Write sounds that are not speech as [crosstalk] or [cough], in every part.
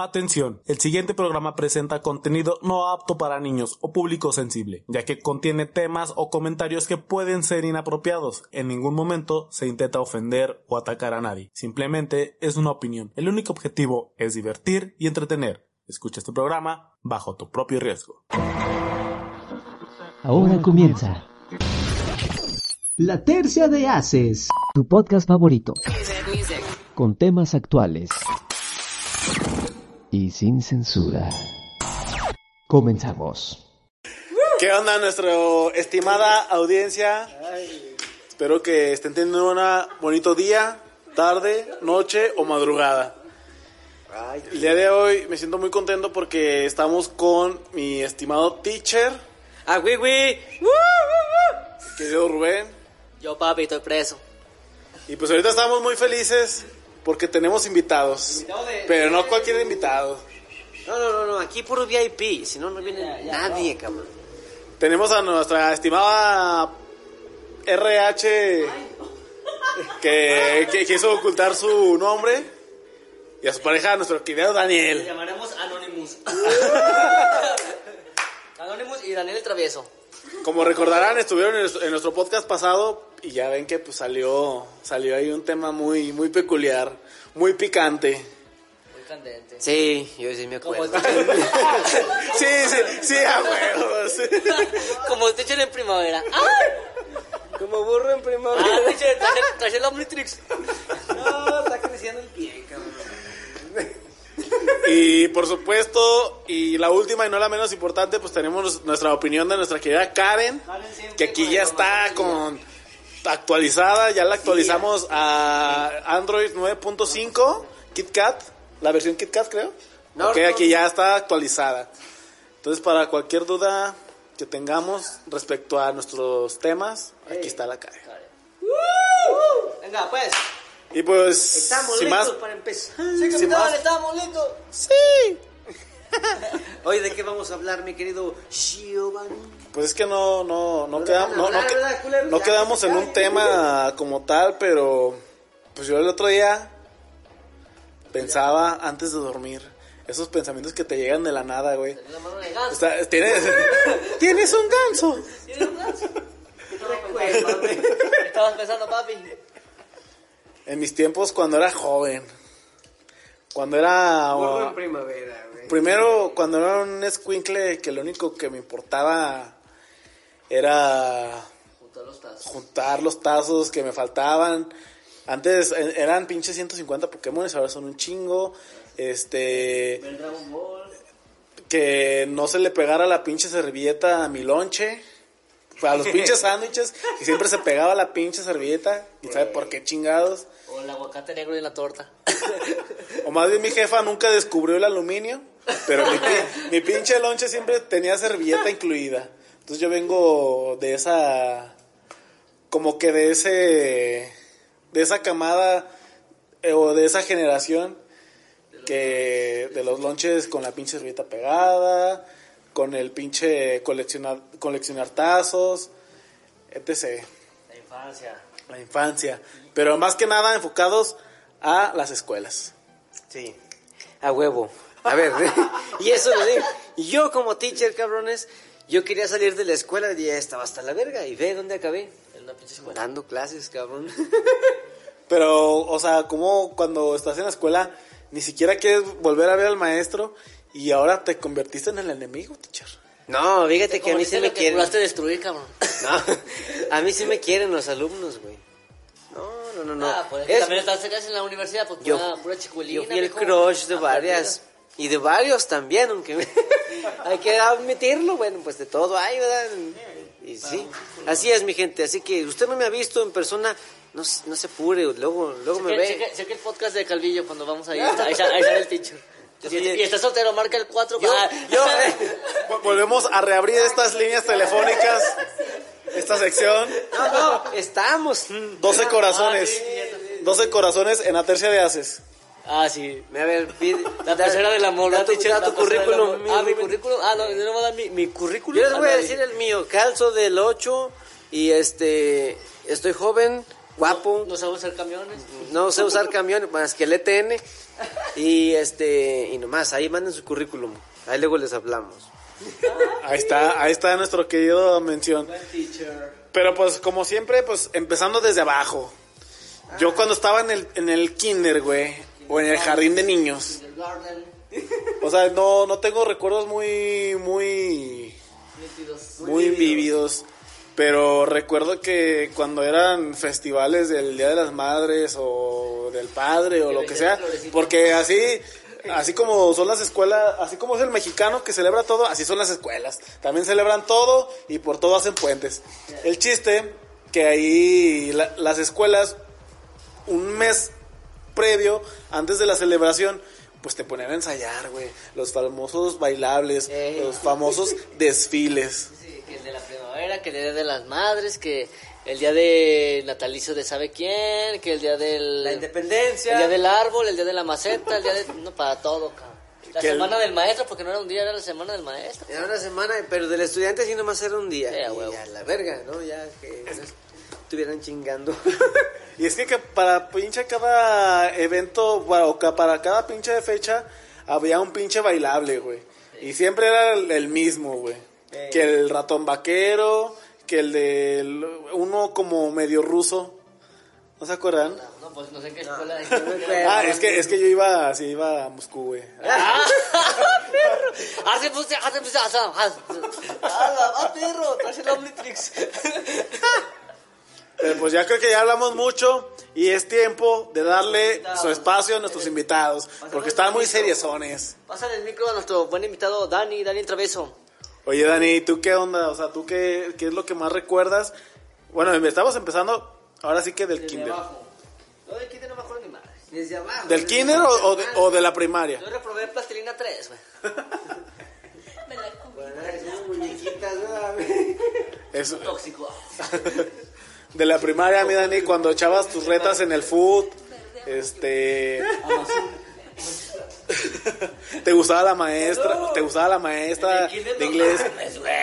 Atención, el siguiente programa presenta contenido no apto para niños o público sensible, ya que contiene temas o comentarios que pueden ser inapropiados. En ningún momento se intenta ofender o atacar a nadie. Simplemente es una opinión. El único objetivo es divertir y entretener. Escucha este programa bajo tu propio riesgo. Ahora comienza La Tercia de Haces, tu podcast favorito, con temas actuales y sin censura. Comenzamos. ¿Qué onda nuestra estimada audiencia? Espero que estén teniendo un bonito día, tarde, noche o madrugada. El día de hoy me siento muy contento porque estamos con mi estimado teacher, ¡Ah, güey, güey! querido Rubén. Yo, papi, estoy preso. Y pues ahorita estamos muy felices porque tenemos invitados. Invitado de- Pero no cualquier invitado. No, no, no, no, aquí puro VIP, si no, no viene nadie, cabrón. Tenemos a nuestra estimada RH que, que quiso ocultar su nombre y a su pareja, nuestro querido Daniel. llamaremos Anonymous. [laughs] Anonymous y Daniel el Travieso. Como recordarán, estuvieron en nuestro podcast pasado y ya ven que pues salió salió ahí un tema muy muy peculiar, muy picante. Muy candente. Sí, yo sí me acuerdo. Sí, sí, sí, a huevos. Como el teacher en primavera. ¡Ay! como burro en Ah, primavera. teacher, traje, traje el Omnitrix. No, está creciendo el pie, cabrón. Y por supuesto, y la última y no la menos importante, pues tenemos nuestra opinión de nuestra querida Karen, que aquí ya está con actualizada, ya la actualizamos a Android 9.5, KitKat, la versión KitKat creo. No, ok, no, aquí ya está actualizada. Entonces, para cualquier duda que tengamos respecto a nuestros temas, aquí está la Karen. Venga, pues. Y pues, Estamos listos más, para empezar. Sí, capitán, más. estamos listos. sí. Hoy, ¿de qué vamos a hablar, mi querido Giovanni? Pues es que no, no, no, No quedamos, no, quedamos que en un tema como tal, pero pues yo el otro día pensaba antes de dormir, esos pensamientos que te llegan de la nada, güey. La mano de ganso. O sea, tienes, [laughs] tienes un ganso. ¿Tienes un ganso? Estabas pensando, papi. En mis tiempos cuando era joven, cuando era... Burro en primavera, güey. Primero, cuando era un escuincle que lo único que me importaba era los tazos. juntar los tazos que me faltaban. Antes eran pinches 150 Pokémon, ahora son un chingo. Este, que no se le pegara la pinche servilleta a mi lonche. A los [laughs] pinches sándwiches, que siempre se pegaba la pinche servilleta. ¿Y sabe por qué chingados? O el aguacate negro y la torta. [laughs] O más bien mi jefa nunca descubrió el aluminio, pero mi, [laughs] mi pinche lonche siempre tenía servilleta incluida. Entonces yo vengo de esa, como que de ese, de esa camada eh, o de esa generación que de los lonches con la pinche servilleta pegada, con el pinche coleccionar, coleccionar tazos, etc. La infancia. La infancia, pero más que nada enfocados a las escuelas. Sí, a huevo. A ver, [laughs] y eso lo digo. Y yo como teacher, cabrones, yo quería salir de la escuela y ya estaba hasta la verga. ¿Y ve dónde acabé? En una pinche escuela. Dando clases, cabrón. [laughs] Pero, o sea, como cuando estás en la escuela ni siquiera quieres volver a ver al maestro y ahora te convertiste en el enemigo, teacher. No, fíjate que a mí sí me que quieren. juraste destruir, cabrón. [laughs] No, a mí sí me quieren los alumnos, güey. No, no, no, no. Ah, pues Es- también estás en la universidad, pues yo, pura, pura chicuelina. yo fui el crush de varias. Y de varios también, aunque [laughs] hay que admitirlo, bueno, pues de todo hay, ¿verdad? Y sí, así es mi gente, así que usted no me ha visto en persona, no, se- no se apure, luego, luego me ve. cheque, cheque el podcast de Calvillo cuando vamos ahí. Ahí, sale- ahí sale el teacher. [laughs] Yo Y, estás soltero, marca el 4. Yo, yo, [laughs] Vol- Volvemos a reabrir estas líneas telefónicas, esta sección. no, no, estamos. 12 Ah, corazones. 12 corazones en la tercia de haces. Ah, sí. A ver, pide, La tercera del amor. Da la tu, da currículum. Ah, mi currículum. Ah, no, yo no voy a dar mi, mi currículum. Yo les voy a decir el mío. Calzo del 8 y este, estoy joven, guapo. No sabemos hacer camiones. No sé usar camión más que el ETN. Y este, y nomás, ahí manden su currículum. Ahí luego les hablamos. Ahí está, ahí está nuestro querido mención. Pero pues como siempre, pues empezando desde abajo. Yo cuando estaba en el, en el kinder, güey, o en el jardín de niños. [laughs] O sea, no, no tengo recuerdos muy, muy, muy vívidos. Pero recuerdo que cuando eran festivales del Día de las Madres o del Padre o lo que sea, porque así, [laughs] así como son las escuelas, así como es el mexicano que celebra todo, así son las escuelas. También celebran todo y por todo hacen puentes. El chiste que ahí la- las escuelas un mes previo, antes de la celebración, pues te ponían a ensayar, güey. Los famosos bailables, Eh. los famosos [laughs] desfiles. Sí, que el de la primavera, que el día de las madres, que el día de natalicio de sabe quién, que el día del... La independencia. El día del árbol, el día de la maceta, el día de... No, para todo, cabrón. La Que el- semana del maestro, porque no era un día, era la semana del maestro. Era una semana, pero del estudiante sí nomás era un día. Sí, y a la verga, ¿no? Ya que estuvieran chingando. [laughs] Y es que, que para pinche cada evento, bueno, o para cada pinche fecha, había un pinche bailable, güey. Y siempre era el, el mismo, güey. Que el ratón vaquero, que el de uno como medio ruso. ¿No se acuerdan? No, pues no sé en qué escuela. [laughs] Ah, es que, es que yo iba, sí, iba a Moscú, güey. Ah, Hace pues, [laughs] hace pues, hace Ah, perro, traes el Omnitrix. Pero pues ya creo que ya hablamos mucho y es tiempo de darle su espacio a nuestros invitados, porque están muy seriezones. Pásale el micro a nuestro buen invitado Dani, Dani Traveso. Oye, Dani, ¿tú qué onda? O sea, ¿tú qué, qué es lo que más recuerdas? Bueno, estamos empezando ahora sí que del kinder. Yo del kinder no me acuerdo ni madre. Desde abajo. ¿Del kinder o, o de, o de la primaria? Yo reprobé plastilina 3, güey. [laughs] muñequitas, ¿no? Es Tóxico. [laughs] de la primaria, mi Dani, cuando echabas tus retas en el food, este... ¿Te gustaba la maestra? ¿Te gustaba la maestra de inglés?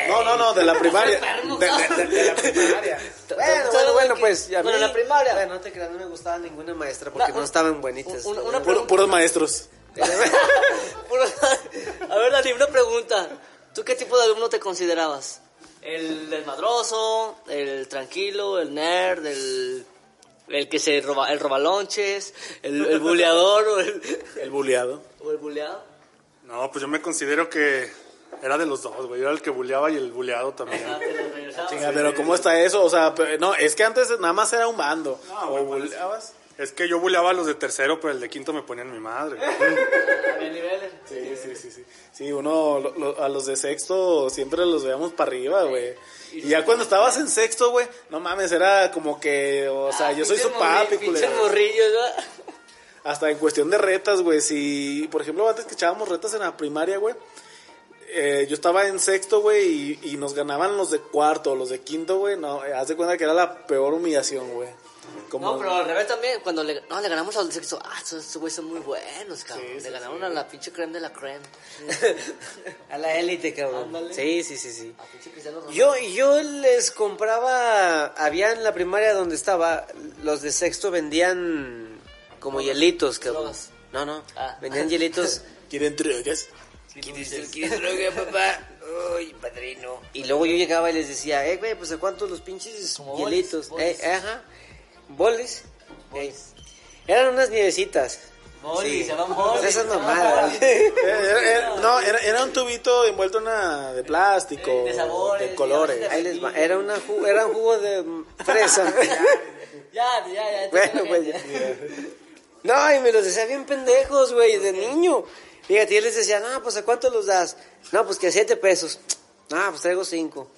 No, no, no, de la primaria. De, de- de- de la primaria. [laughs] Bueno, bueno, bueno, pues ya Bueno, la primaria. Bueno, no te creas, no me gustaba ninguna maestra porque no estaban buenitas. una- una Puro- puros maestros. [laughs] A ver, Dani, una pregunta. ¿Tú qué tipo de alumno te considerabas? ¿El desmadroso, el tranquilo, el nerd, el, el que se roba, el robalonches, el, el buleador o el, El buleado. o el buleado? No, pues yo me considero que era de los dos, güey. Yo era el que buleaba y el buleado también. Chinga, pero ¿cómo está eso? O sea, no, es que antes nada más era un bando. No, o buleabas. Es que yo buleaba a los de tercero, pero el de quinto me ponían mi madre. [laughs] Había niveles. Sí, sí, sí, sí. Sí, uno, lo- lo- a los de sexto siempre los veíamos para arriba, güey. Y ya cuando estabas en sexto, güey, no mames, era como que, o sea, yo soy su papi, culero. Hasta en cuestión de retas, güey. Si, por ejemplo, antes que echábamos retas en la primaria, güey, eh, yo estaba en sexto, güey, y, y nos ganaban los de cuarto los de quinto, güey. No, eh, haz de cuenta que era la peor humillación, güey. Como, No, pero al revés también, cuando le, no, le ganamos a los de sexto, ah, esos, esos güeyes son muy buenos, cabrón. le ganaron a la pinche creme de la creme. [laughs] A la élite, cabrón. Ándale. Sí, sí, sí, sí. A. Yo, yo les compraba, había en la primaria donde estaba, los de sexto vendían como hielitos, cabrón. No, no, Ah. vendían hielitos. [laughs] ¿Quieren drogas? ¿Quieres, ¿Quieres droga, [laughs] papá? Uy, padrino. Y luego yo llegaba y les decía, eh, güey, pues a cuántos los pinches Como bolis, hielitos. bolis. Eh, ajá. Bolis. Eh, Eran unas nievecitas. Bolis, Sí. se llaman Pues esas mamadas. Era- era- era- no, era, era un tubito envuelto en una de plástico, De sabores, de colores. Ahí les va. Era, una ju- era un jugo de fresa. [laughs] Ya, ya, ya. Bueno, pues. gente. No, y me los decía bien pendejos, güey, de niño. Fíjate, yo les decía, no, pues ¿a cuánto los das? No, pues que a siete pesos. No, pues traigo cinco.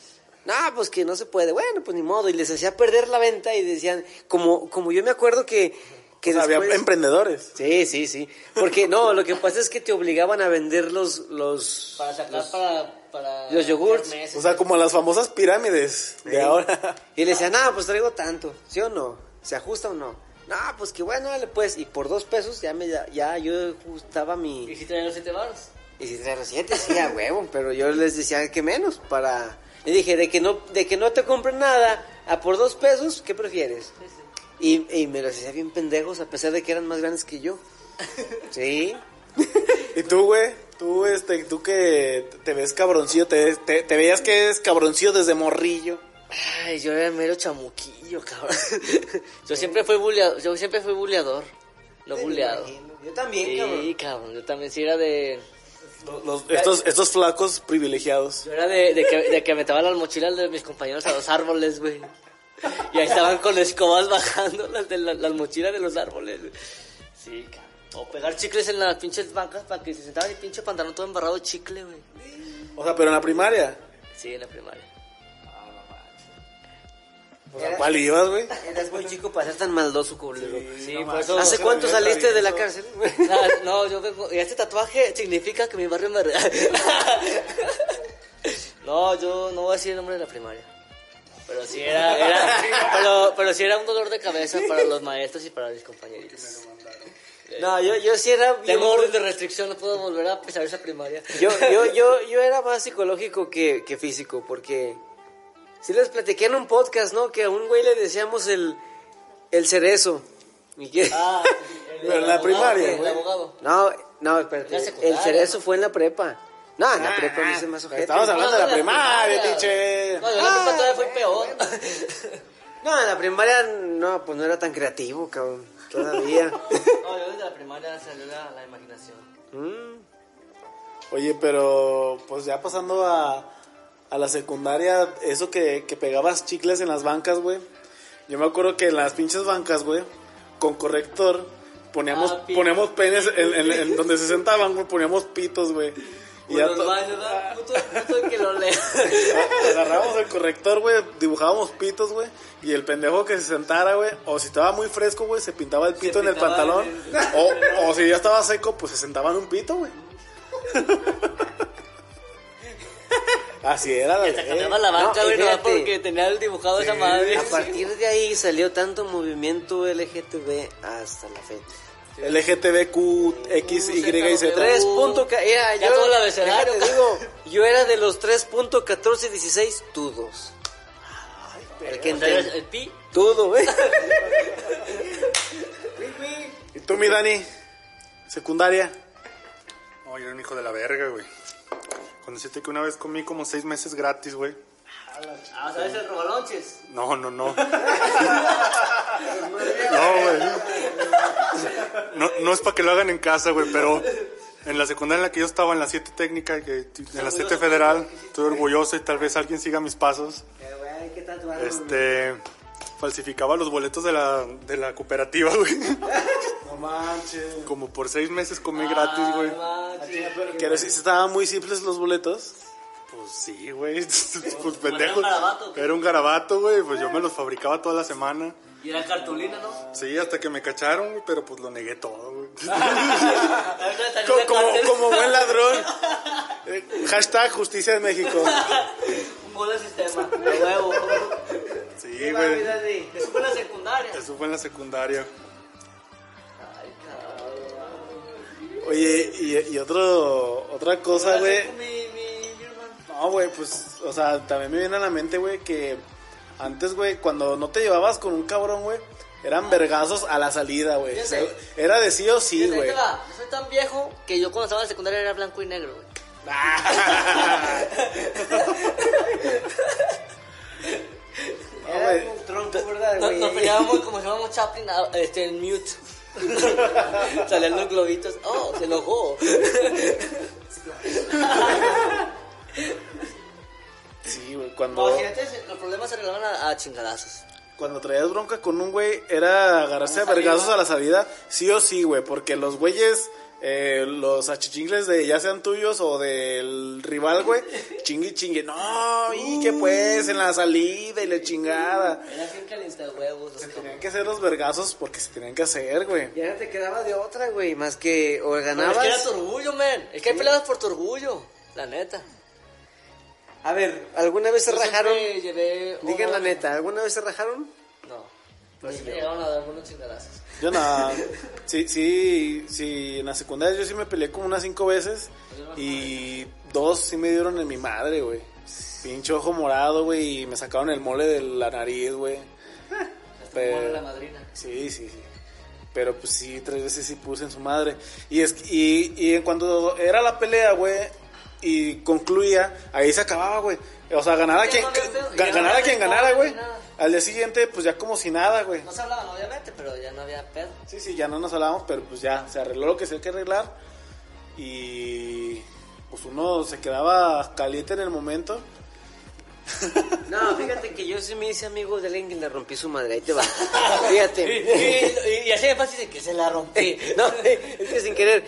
No, pues que no se puede. Bueno, pues ni modo. Y les hacía perder la venta y decían, como, como yo me acuerdo que, que O sea, había emprendedores. Sí, sí, sí. Porque no, lo que pasa es que te obligaban a vender los los Para sacar para, para... los yogurts. O sea, como las famosas pirámides de ahora. Y le decían, no, pues traigo tanto, ¿sí o no? ¿Se ajusta o no? No, pues que bueno, dale pues. Y por dos pesos ya me ya, ya yo ajustaba ¿Y mi. si traían los siete baros? Y si traía siete, sí, a huevo. Pero yo les decía que menos para. Le dije, de que no, de que no te compren nada, a por dos pesos, ¿qué prefieres? Y, y me los hacía bien pendejos, a pesar de que eran más grandes que yo. [laughs] Sí. Y tú, güey, tú, este, tú que te ves cabroncillo, te, te, te veías que eres cabroncillo desde morrillo. Ay, yo era mero chamuquillo, cabrón. [laughs] yo siempre fui buleador, yo siempre fui buleador, no buleado. Yo también, Sí, cabrón. cabrón, yo también sí era de... Los- estos, estos flacos privilegiados. Yo era de, de que, de que aventaba las mochilas de mis compañeros a los árboles, güey. Y ahí estaban con escobas bajando las, de la- las mochilas de los árboles. güey. Sí, cabrón. O pegar chicles en las pinches bancas para que se sentaban el pinche pantalón todo embarrado de chicle, güey. O sea, pero en la primaria. Sí, en la primaria. O sea, ¿Cuál ibas, güey? Eras muy chico para ser tan maldoso, culero. Sí, por eso... ¿Hace cuánto saliste de la cárcel? [laughs] Ah, no, yo vengo. Y este tatuaje significa que mi barrio me. [laughs] no, yo no voy a decir el nombre de la primaria. Pero sí era. era pero, pero sí era un dolor de cabeza para los maestros y para mis compañeritos. No, yo, yo sí era... Tengo orden de restricción, no puedo volver a pisar esa primaria. Yo, yo, yo, yo era más psicológico que, que físico, porque sí les platiqué en un podcast, ¿no? Que a un güey le decíamos el, el cerezo. ¿Y qué? Ah, [laughs] el, Pero en la primaria, El güey. abogado. No, no, espérate. La El cerezo ¿no? fue en la prepa. No, en la prepa me hice más ojete. Estamos hablando de la No, primaria, tiche. No, yo en la prepa todavía fui peor. No, en la primaria no, pues no era tan creativo, cabrón. Todavía. [laughs] No, yo desde la primaria salió la, la imaginación. Mm. Oye, pero pues ya pasando a, a la secundaria, eso que, que pegabas chicles en las bancas, güey. Yo me acuerdo que en las pinches bancas, güey, con corrector, poníamos, Ah, poníamos penes en, en- en donde se sentaban, güey, poníamos pitos, güey. Y Y ya baños, ¿no? Puto, puto que lo lea. [laughs] agarrábamos el corrector, güey, dibujábamos pitos, güey, y el pendejo que se sentara, güey, o si estaba muy fresco, güey, se pintaba el pito en el pantalón, el- o, o si ya estaba seco, pues se sentaba en un pito, güey. [laughs] Así era, Se güey. cambiaba la banca, No, y porque tenía el dibujado de esa madre. A partir de ahí salió tanto movimiento LGTB hasta la fecha. LGTBQ, X, Y y Z. Tres punto era, Ya yo, todo el abecedario, digo, yo era de los 3.1416 tudos. El que El, el pi. Tudo, ¿eh? [laughs] ¿Y tú, mi Dani? Secundaria. No, yo era un hijo de la verga, güey. Cuando decirte que una vez comí como seis meses gratis, güey. Ah, ¿sabes el robalonches? No, no, no. [laughs] No, güey. No, no es para que lo hagan en casa, güey, pero en la secundaria en la que yo estaba, en la 7 técnica, que, en la 7 federal, estoy orgulloso y tal vez alguien siga mis pasos. Este. Falsificaba los boletos de la, de la cooperativa, güey. No manches. Como por seis meses comí gratis, güey. ¿Quieres decir si estaban muy simples los boletos? Pues sí, güey. [laughs] Pues pendejo. un garabato, ¿qué? Era un garabato, güey. Pues yo me los fabricaba toda la semana. Y era cartulina, ¿no? Sí, hasta que me cacharon, güey, pero pues lo negué todo, güey. [laughs] Co- Como, como buen ladrón. Eh, Hashtag justicia en México. [laughs] Un gol de sistema, de huevo. Sí, güey. Eso fue en la secundaria. Eso fue en la secundaria. Ay, cabrón. Oye, y, y otro, otra cosa, güey. No, güey, pues, o sea, también me viene a la mente, güey, que antes, güey, cuando no te llevabas con un cabrón, güey, eran vergazos a la salida, güey. Era de sí o sí, güey. Yo soy tan viejo que yo cuando estaba en la secundaria era blanco y negro, güey. [laughs] No, güey. un tronco, ¿verdad, Nos, güey? nos peleábamos como si fuéramos Chaplin a- este, en mute. [laughs] Salían los globitos. Oh, se enojó. [laughs] No, cuando, los problemas se arreglaban a, a chingadazos. cuando traías bronca con un güey, era agarrarse a vergazos a la salida, sí o sí, güey, porque los güeyes eh, los achichingles de ya sean tuyos o del rival, güey, [laughs] chingue chingue. No, y que pues en la salida y la chingada. Era bien caliente huevos. los Se tenían que hacer los vergazos porque se tenían que hacer, güey. Ya no te quedaba de otra, güey, más que o Pero ganabas. es que era tu orgullo, men. Es que hay peleadas por tu orgullo. La neta. A ver, ¿alguna vez se Yo rajaron? siempre llevé Digan la neta, ¿alguna vez se rajaron? No. Pero sí me llegaron a dar algunos chingadazos. Yo nada, sí, sí, sí, en la secundaria yo sí me peleé como unas cinco veces y dos sí me dieron en mi madre, güey. Pinche ojo morado, güey, y me sacaron el mole de la nariz, güey. Hasta como Pero- la madrina. Sí, sí, sí. Pero pues sí, tres veces sí puse en su madre. Y es y, y en cuando era la pelea, güey, y concluía, ahí se acababa, güey. O sea, ganara quien, ganara quien ganara, güey. Al día siguiente, pues ya como si nada, güey. No se hablaban, obviamente, pero ya no había pedo. Sí, sí, ya no nos hablábamos, pero pues ya se arregló lo que se hay que arreglar. Y pues uno se quedaba caliente en el momento. [laughs] No, fíjate que yo sí me hice amigo de alguien que le rompí su madre. Ahí te va. Y, Fíjate. y- y así de fácil de que se la rompí. no, [laughs] es que sin querer.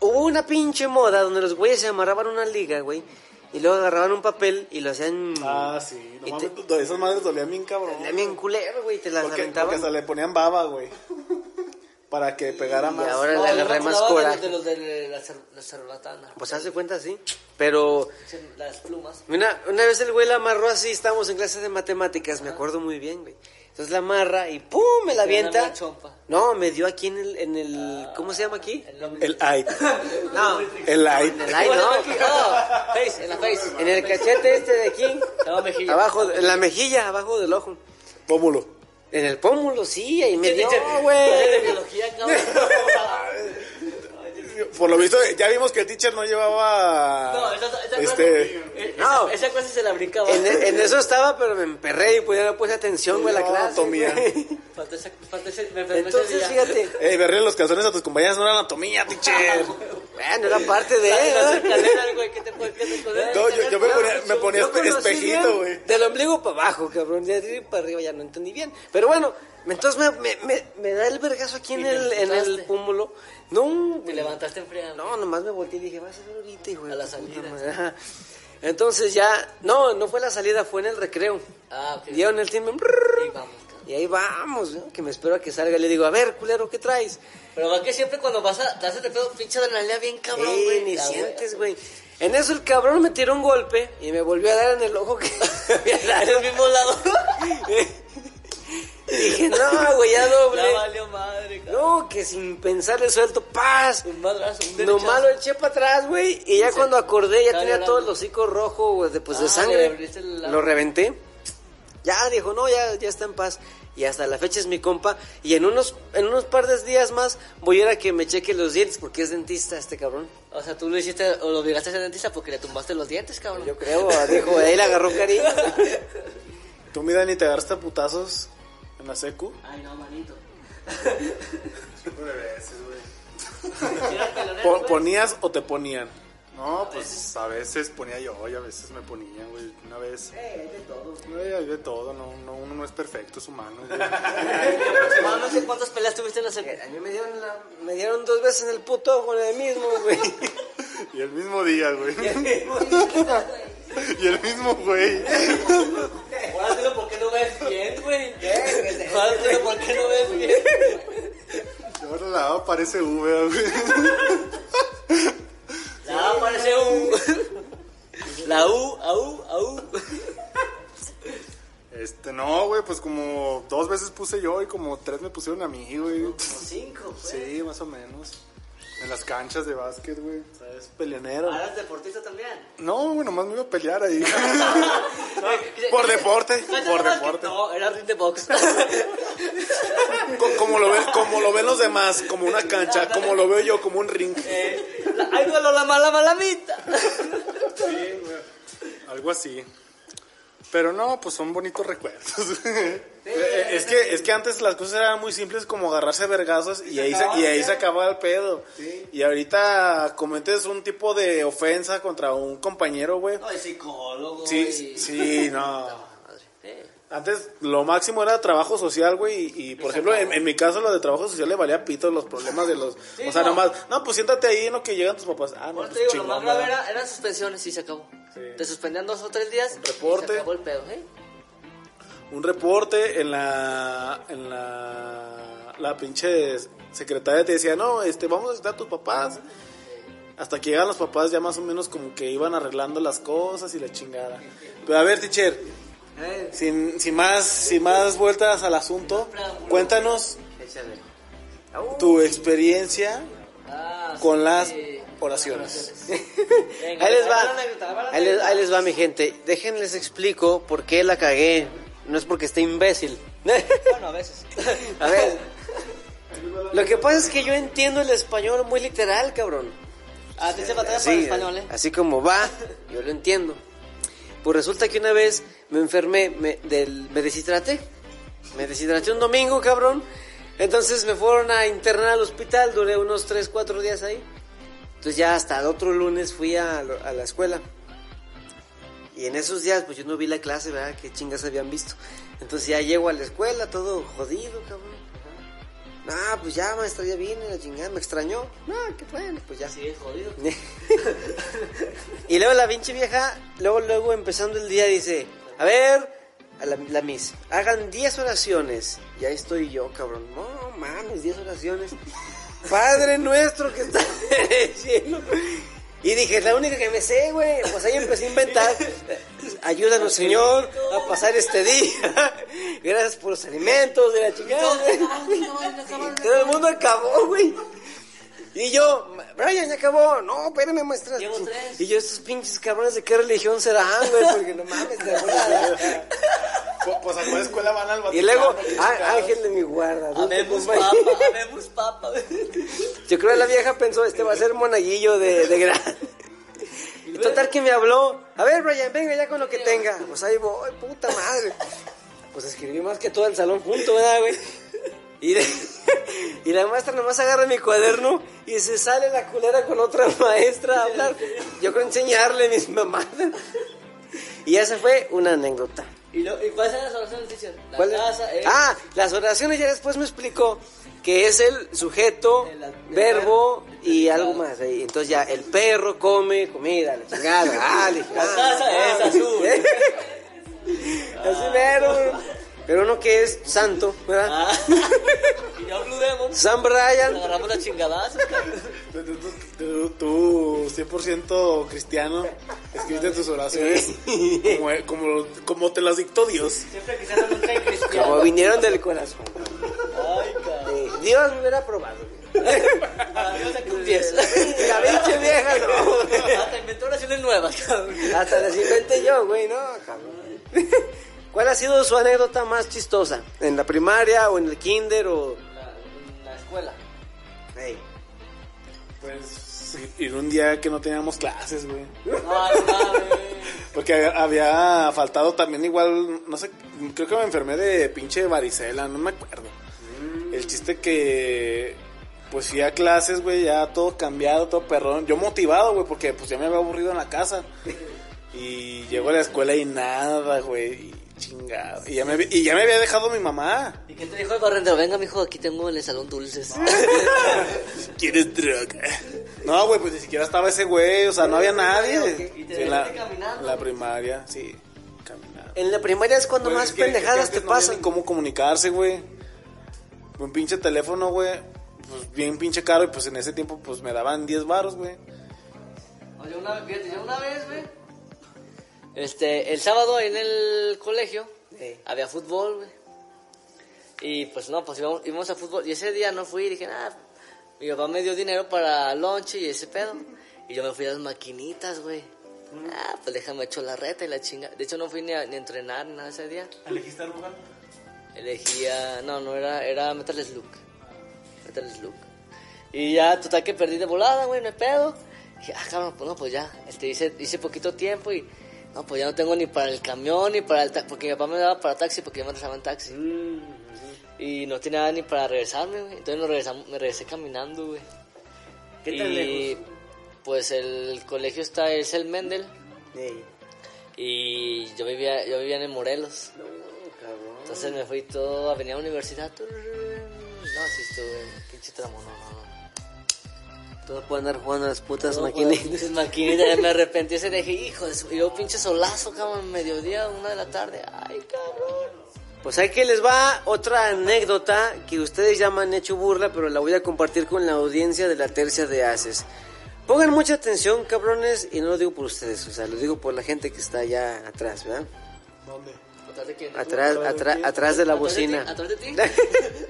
Hubo una pinche moda donde los güeyes se amarraban una liga, güey. Y luego agarraban un papel y lo hacían. Ah, sí. Y No te- esas madres dolían bien cabrón. Le bien culero, güey. Te las Porque, porque aventaban. hasta le ponían baba, güey. Para que pegara Y más. ahora No, le agarré más coraje. los de, los de la, cer- la cerbatana. Pues hace cuenta, sí. Pero Las plumas. una, una vez el güey la amarró así, estábamos en clase de matemáticas, me acuerdo muy bien, güey. Entonces la amarra y ¡pum! me la avienta. No, me dio aquí en el, en el ¿cómo se llama aquí? El nombre. El ay. [laughs] No, El en el Bueno, no. face, en la face. En el cachete este de aquí, abajo, en la mejilla, abajo del ojo. Pómulo. En el pómulo, sí, ahí me dio, güey. [laughs] Por lo visto, ya vimos que el teacher no llevaba. No, esa, esa este. clase, No. esa, esa clase se la brincaba. En, en eso estaba, pero me emperré y pues ya no puse atención, güey, a la No, clase. anatomía. Falta ese, falta ese, me ese Entonces, día. fíjate, Ey, verle los calzones a tus compañeras no era anatomía, teacher. [laughs] bueno, era parte de, güey, ¿qué te puedes qué te puedes- No, yo, yo me ponía, me ponía Yo espejito, güey. Del ombligo para abajo, cabrón. De arriba para arriba ya no entendí bien. Pero bueno, entonces me, me, me, me da el vergazo aquí en el, en el pómulo. No, Te güey. levantaste en fría. no, nomás me volteé y dije, vas a ver ahorita, hijo. de A la salida. Entonces ya, no, no fue la salida, fue en el recreo. Ah, ok. Dieron el timbre. Y vamos. Y ahí vamos, ¿no? que me espero a que salga. Le digo, a ver, culero, ¿qué traes? Pero va que siempre cuando vas a, te haces de pedo, pinche adrenalina bien cabrón, güey. ni La sientes, güey. En eso el cabrón me tiró un golpe y me volvió a dar en el ojo que [laughs] había En dado. el mismo lado. Y [laughs] dije, no, güey, ya doble. Ya valió madre, cabrón. No, que sin pensar le suelto, paz. Un madrazo, un Nomás lo eché para atrás, güey. Y ya se- cuando acordé, ya tenía todo el hocico rojo, güey, de, pues, de Ah, sangre. el lado. Lo reventé. Ya dijo, no, ya, ya está en paz. Y hasta la fecha es mi compa. Y en unos, en unos par de días más voy a ir a que me cheque los dientes porque es dentista este cabrón. O sea, tú lo hiciste o lo obligaste a ser dentista porque le tumbaste los dientes, cabrón. Yo creo, dijo, ahí le agarró cariño. [laughs] Tú, mira, ni te agarraste a putazos en la secu. Ay, no, manito. ¿Ponías o te ponían? No, pues a veces ponía yo y a veces me ponían, güey. Una vez. hay de todo. hay de todo, no, no, uno no es perfecto, es humano, güey. [laughs] Aproximadamente cuántas peleas tuviste en la secu. A mí me dieron, la- me dieron dos veces en el puto ojo el mismo, güey. [laughs] Y el mismo día, güey. Y el mismo [laughs] güey. Ahora entiendo por qué no ves bien, güey. Ahora entiendo por qué no ves bien. Y ahora la parece V, güey. [laughs] La U. La U, AU, AU. Este, no, güey, pues como dos veces puse yo y como tres me pusieron a mí, güey. Cinco, pues. Sí, más o menos. En las canchas de básquet, güey. O sea, es peleonero. Ahora es deportista también. No, güey, nomás me iba a pelear ahí. [laughs] Por deporte, ¿No por deporte. No, era ring de box. Co- Como lo, ven, como lo ven los demás, como una cancha, como lo veo yo, como un ring. Eh, la- Ay, duelo la mala malamita. Sí, güey. Algo así. Pero no, pues son bonitos recuerdos. [laughs] Eh, Es que, es que antes las cosas eran muy simples como agarrarse vergazos y ahí se, y ahí se acababa el pedo. Y ahorita cometes un tipo de ofensa contra un compañero, güey. No, es psicólogo. Sí, y- sí, [laughs] no. Eh, Antes lo máximo era trabajo social, güey, y, y, por ejemplo, en, en mi caso lo de trabajo social le valía pito los problemas de los... o sea, no. nomás, no, pues siéntate ahí en lo que llegan tus papás. Ah, no, Ahora te pues digo, lo más chingón, grave era, eran suspensiones y se acabó. Sí. Te suspendían dos o tres días. Un reporte. Y se acabó el pedo, ¿eh? Un reporte en la... En la... La pinche secretaria te decía, no, este, vamos a visitar a tus papás. Hasta que llegan los papás ya más o menos como que iban arreglando las cosas y la chingada. Pero a ver, teacher, Eh, sin, sin más, sin más vueltas al asunto, cuéntanos tu experiencia Ah, con las oraciones. Venga, Ahí les va Ahí les, anécdota. ahí les va, mi gente. Déjenles explico por qué la cagué. No es porque esté imbécil. Bueno, a veces. [laughs] A ver. Lo que pasa es que yo entiendo el español muy literal, cabrón. A ti se batalla para el Así, español, ¿eh? así como va, yo lo entiendo. Pues resulta que una vez me enfermé, me, del, me deshidraté. Me deshidraté un domingo, cabrón. Entonces me fueron a internar al hospital, duré unos 3, 4 días ahí. Entonces ya hasta el otro lunes fui a, la escuela. Y en esos días, pues yo no vi la clase, ¿verdad? Qué chingas habían visto. Entonces ya llego a la escuela, todo jodido, cabrón. Ah, pues ya, maestra, ya vine, la chingada, me extrañó. No, qué bueno, pues ya. Sí, jodido. [laughs] y luego la pinche vieja, luego, luego empezando el día dice, a ver, a la, la miss, hagan 10 oraciones. Y ahí estoy yo, cabrón. No mames, 10 oraciones. Padre nuestro que está en el cielo. Y dije, es la única que me sé, güey. Pues ahí empecé a inventar. Ayúdanos, Señor, a pasar este día. Gracias por los alimentos de la chingada. Todo el mundo acabó, güey. Y yo, Brian, ya acabó. No, espérame, maestra. Llevo tres. Y yo, estos pinches cabrones, ¿de qué religión serán, güey? Porque no mames, de verdad. Pues, pues a cuál escuela van al Y luego, Vaticano, ah, ángel de mi guarda. Habemos papa, [laughs] habemos papa. Yo creo que la vieja pensó, este va a ser monaguillo de, de gran. Y total que me habló, a ver Brian, venga ya con lo que tenga. Pues ahí voy, puta madre. Pues escribí más que todo el salón junto, ¿verdad, güey? Y, de- [laughs] y la maestra nomás agarra mi cuaderno y se sale la culera con otra [laughs] maestra a hablar. Yo creo enseñarle mis mamadas. Y esa fue una anécdota. ¿Y, lo, ¿Y cuáles eran las oraciones? La ¿Cuál es? casa, eh, Ah, las oraciones ya después me explicó que es el sujeto, El- el verbo y el algo más. ahí. Entonces ya el perro come comida, la chingada. Ah, La ah, casa es ah, azul. [laughs] Así mero. Pero uno que es santo, ¿verdad? Ah. [laughs] y yo Blue Demon. San Brian. Agarramos las chingadas. Tú, tú, tú, tú, 100% cristiano, escribiste tus oraciones como, como, como te las dictó Dios. Siempre que nunca en cristiano. Como vinieron del corazón. Ay, cabrón. Eh, Dios me hubiera probado. Adiós a un 10. La pinche vieja no. Hasta inventó oraciones nuevas, cabrón. Hasta las inventé yo, güey, no, cabrón. ¿Cuál ha sido su anécdota más chistosa? ¿En la primaria o en el kinder o...? La, la escuela. Pues sí, ir un día que no teníamos clases, güey. [laughs] Porque había faltado también igual, no sé, creo que me enfermé de pinche varicela, no me acuerdo. El chiste que, pues fui a clases, güey, ya todo cambiado, todo perrón. Yo motivado, güey, porque pues ya me había aburrido en la casa. [laughs] Y llego a la escuela y nada, güey, y chingado. Y ya me, había- y ya me había dejado mi mamá. ¿Y qué te dijo el barrendero? Venga, mijo, aquí tengo en el salón dulces. [laughs] ¿Quieres droga? No, güey, pues ni siquiera estaba ese güey, o sea, no había nadie. Y te Sí, en la, caminando. la primaria, sí, caminando. En la primaria es cuando más es que- pendejadas que te no pasan. ni cómo comunicarse, güey. Un pinche teléfono, güey. Pues bien pinche caro y pues en ese tiempo pues me daban 10 baros, güey. Oye, una, fíjate, yo una vez, güey. Este, el sábado en el colegio había fútbol, güey. Y pues no, pues íbamos, íbamos a fútbol. Y ese día no fui y dije, nada, mi papá me dio dinero para lunch y ese pedo. Y yo me fui a las maquinitas, güey. Ah, pues déjame echar la reta y la chinga. De hecho, no fui ni a, ni a entrenar ni nada ese día. ¿Elegiste el lugar? Elegía, no, no era, era Metal Slug. Metal Slug. Y ya, total que perdí de volada, güey, no hay pedo. dije, ah, cabrón, pues no, pues ya. Este, hice, hice poquito tiempo y, no, pues ya no tengo ni para el camión ni para el taxi, porque mi papá me daba para taxi porque yo me regresaba en taxi. Y no tenía nada ni para regresarme, güey. Entonces nos regresamos, me regresé caminando, güey. ¿Qué tan y, lejos? Pues el colegio está, es el Mendel. Ey. Y yo vivía, yo vivía en el Morelos. Entonces me fui todo, Avenida Universidad. turr, No, sí estuve, pinche tramo, no, no, no. Todo puede andar jugando a las putas maquinitas. las pinches maquinitas, me arrepentí ese dije, hijo de su... y Yo pinche solazo, cabrón, mediodía, una de la tarde. Ay, cabrón. Pues ahí que les va otra anécdota que ustedes ya me han hecho burla, pero la voy a compartir con la audiencia de la tercia de Haces. Pongan mucha atención, cabrones, y no lo digo por ustedes, o sea, lo digo por la gente que está allá atrás, ¿verdad? ¿Dónde? ¿Atrás de quién? Atrás, atrás, atrás de la ¿Atrás de ti? bocina. ¿Atrás de ti? [laughs]